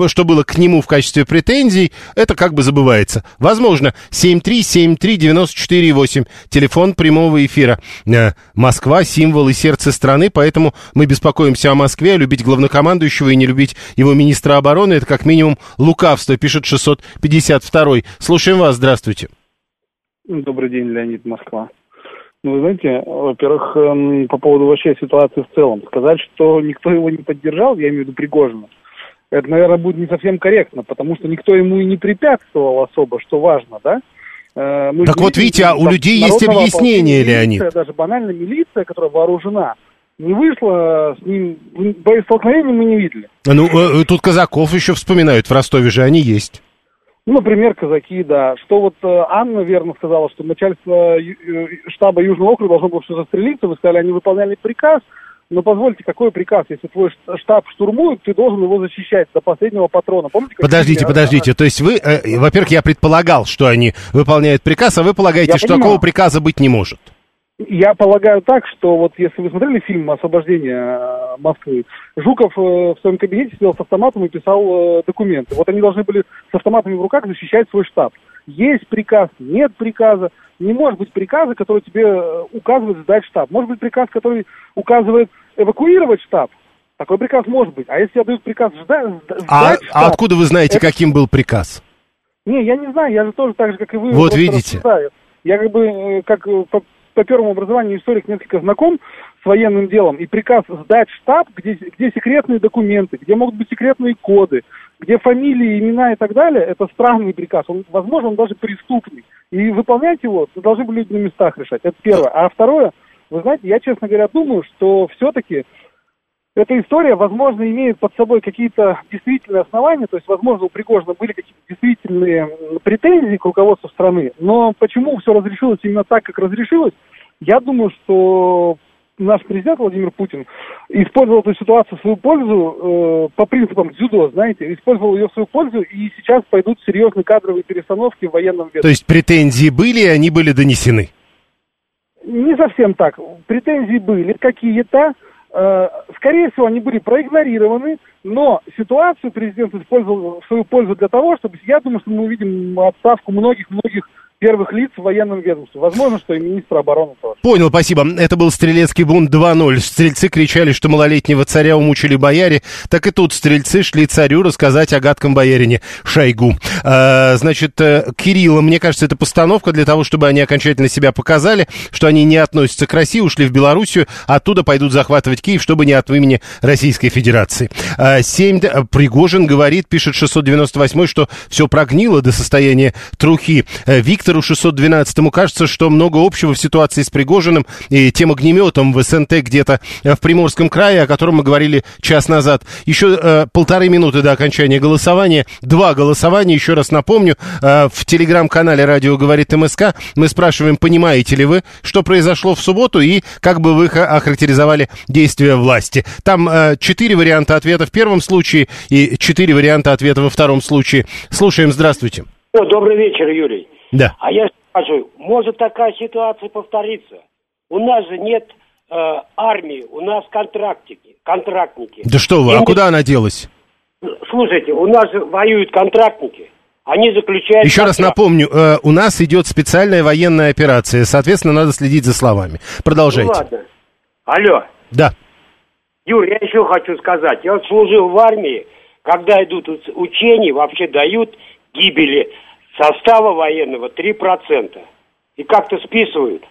что было к нему в качестве претензий, это как бы забывается. Возможно, 7373948, телефон прямого эфира. Э, Москва, символ и сердце страны, поэтому мы беспокоимся о Москве, любить главнокомандующего и не любить его министра обороны, это как минимум лукавство, пишет 652. Слушаем вас, здравствуйте. Добрый день, Леонид Москва. Ну, вы знаете, во-первых, эм, по поводу вообще ситуации в целом. Сказать, что никто его не поддержал, я имею в виду Пригожина, это, наверное, будет не совсем корректно, потому что никто ему и не препятствовал особо, что важно, да? Э, мы так вот, видите, а у людей есть объяснение, Леонид. Милиция, даже банальная милиция, которая вооружена, Не вышло, с ним боестолкновения мы не видели. Ну, э, тут казаков еще вспоминают, в Ростове же они есть. Ну, например, казаки, да. Что вот э, Анна верно сказала, что начальство э, штаба Южного округа должно было все застрелиться. Вы сказали, они выполняли приказ. Но позвольте, какой приказ? Если твой штаб штурмует, ты должен его защищать до последнего патрона. Помните, как Подождите, я- подождите. То есть вы, э, во-первых, я предполагал, что они выполняют приказ, а вы полагаете, Я что понимаю. такого приказа быть не может? Я полагаю так, что вот если вы смотрели фильм «Освобождение э, Москвы», Жуков э, в своем кабинете сидел с автоматом и писал э, документы. Вот они должны были с автоматами в руках защищать свой штаб. Есть приказ, нет приказа. Не может быть приказа, который тебе указывает сдать штаб. Может быть приказ, который указывает эвакуировать штаб. Такой приказ может быть. А если тебе дают приказ ждать, сдать А, штаб... а откуда вы знаете, это- каким был приказ? Не, я не знаю, я же тоже так же, как и вы. Вот видите. рассуждаю. Я как бы, как по, первому образованию историк несколько знаком с военным делом, и приказ сдать штаб, где, где секретные документы, где могут быть секретные коды, где фамилии, имена и так далее, это странный приказ. Он, возможно, он даже преступный. И выполнять его должны были люди на местах решать. Это первое. А второе, вы знаете, я, честно говоря, думаю, что все-таки эта история, возможно, имеет под собой какие-то действительные основания, то есть, возможно, у Пригожина были какие-то действительные претензии к руководству страны, но почему все разрешилось именно так, как разрешилось, я думаю, что наш президент Владимир Путин использовал эту ситуацию в свою пользу э, по принципам дзюдо, знаете, использовал ее в свою пользу, и сейчас пойдут серьезные кадровые перестановки в военном ведомстве. То есть претензии были, и они были донесены. Не совсем так. Претензии были какие-то. Э, Скорее всего, они были проигнорированы, но ситуацию президент использовал в свою пользу для того, чтобы, я думаю, что мы увидим отставку многих-многих первых лиц в военном ведомстве. Возможно, что и министра обороны тоже. Понял, спасибо. Это был Стрелецкий бунт 2.0. Стрельцы кричали, что малолетнего царя умучили бояре. Так и тут стрельцы шли царю рассказать о гадком боярине Шойгу. А, значит, э, Кирилла, мне кажется, это постановка для того, чтобы они окончательно себя показали, что они не относятся к России, ушли в Белоруссию, оттуда пойдут захватывать Киев, чтобы не от имени Российской Федерации. А, семь, д- Пригожин говорит, пишет 698, что все прогнило до состояния трухи. Э, Виктору 612 кажется, что много общего в ситуации с Пригожиным и тем огнеметом в СНТ где-то э, в Приморском крае, о котором мы говорили час назад. Еще э, полторы минуты до окончания голосования. Два голосования, еще раз напомню, э, в телеграм-канале «Радио говорит МСК» мы спрашиваем, понимаете ли вы, что произошло в субботу и как бы вы ха- охарактеризовали действия власти. Там э, четыре варианта ответа в первом случае и четыре варианта ответа во втором случае. Слушаем, здравствуйте. Добрый вечер, Юрий. Да. А я спрашиваю, может такая ситуация повториться? У нас же нет э, армии, у нас контрактники, контрактники. Да что вы, а Им- куда она делась? Слушайте, у нас же воюют контрактники. Они заключают... Еще раз контракт. напомню, э, у нас идет специальная военная операция, соответственно, надо следить за словами. Продолжайте. Ну ладно. Алло, Да. Юр, я еще хочу сказать. Я служил в армии, когда идут учения, вообще дают гибели состава военного 3%. И как-то списывают.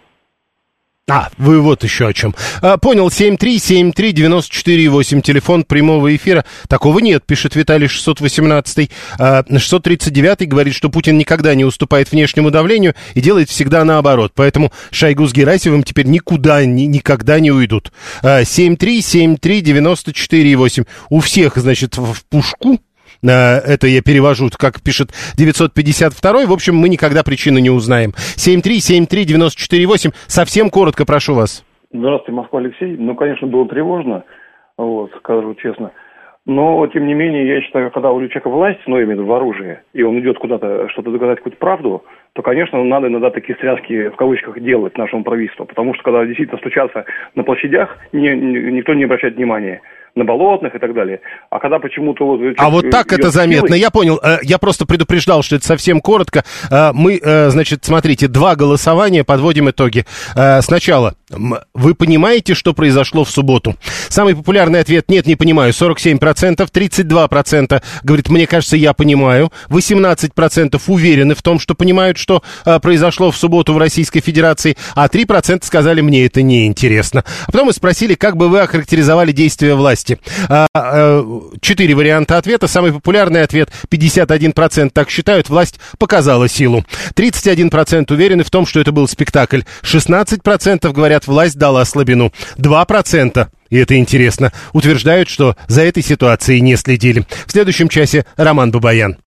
А, вы вот еще о чем. А, понял, 7373948, телефон прямого эфира. Такого нет, пишет Виталий 618. А, 639 говорит, что Путин никогда не уступает внешнему давлению и делает всегда наоборот. Поэтому Шойгу с Герасимовым теперь никуда, ни- никогда не уйдут. А, 7373948. У всех, значит, в, пушку это я перевожу, как пишет 952 В общем, мы никогда причины не узнаем. 7373948. Совсем коротко прошу вас. Здравствуйте, Москва, Алексей. Ну, конечно, было тревожно, вот, скажу честно. Но, тем не менее, я считаю, когда у человека власть, ну, именно в оружии, и он идет куда-то что-то доказать, какую-то правду, то, конечно, надо иногда такие стряски в кавычках делать нашему правительству. Потому что, когда действительно стучатся на площадях, не- никто не обращает внимания на болотных и так далее. А когда почему-то вот... А вот так это заметно. Я понял. Э, Я просто предупреждал, что это совсем коротко. Э, Мы, э, значит, смотрите, два голосования, подводим итоги. Э, Сначала, вы понимаете, что произошло в субботу? Самый популярный ответ «нет, не понимаю» 47%, 32% говорит «мне кажется, я понимаю», 18% уверены в том, что понимают, что э, произошло в субботу в Российской Федерации, а 3% сказали «мне это не интересно». А потом мы спросили, как бы вы охарактеризовали действия власти. А, э, Четыре варианта ответа. Самый популярный ответ 51% так считают, власть показала силу. 31% уверены в том, что это был спектакль. 16% говорят говорят, власть дала слабину. 2%. И это интересно. Утверждают, что за этой ситуацией не следили. В следующем часе Роман Бабаян.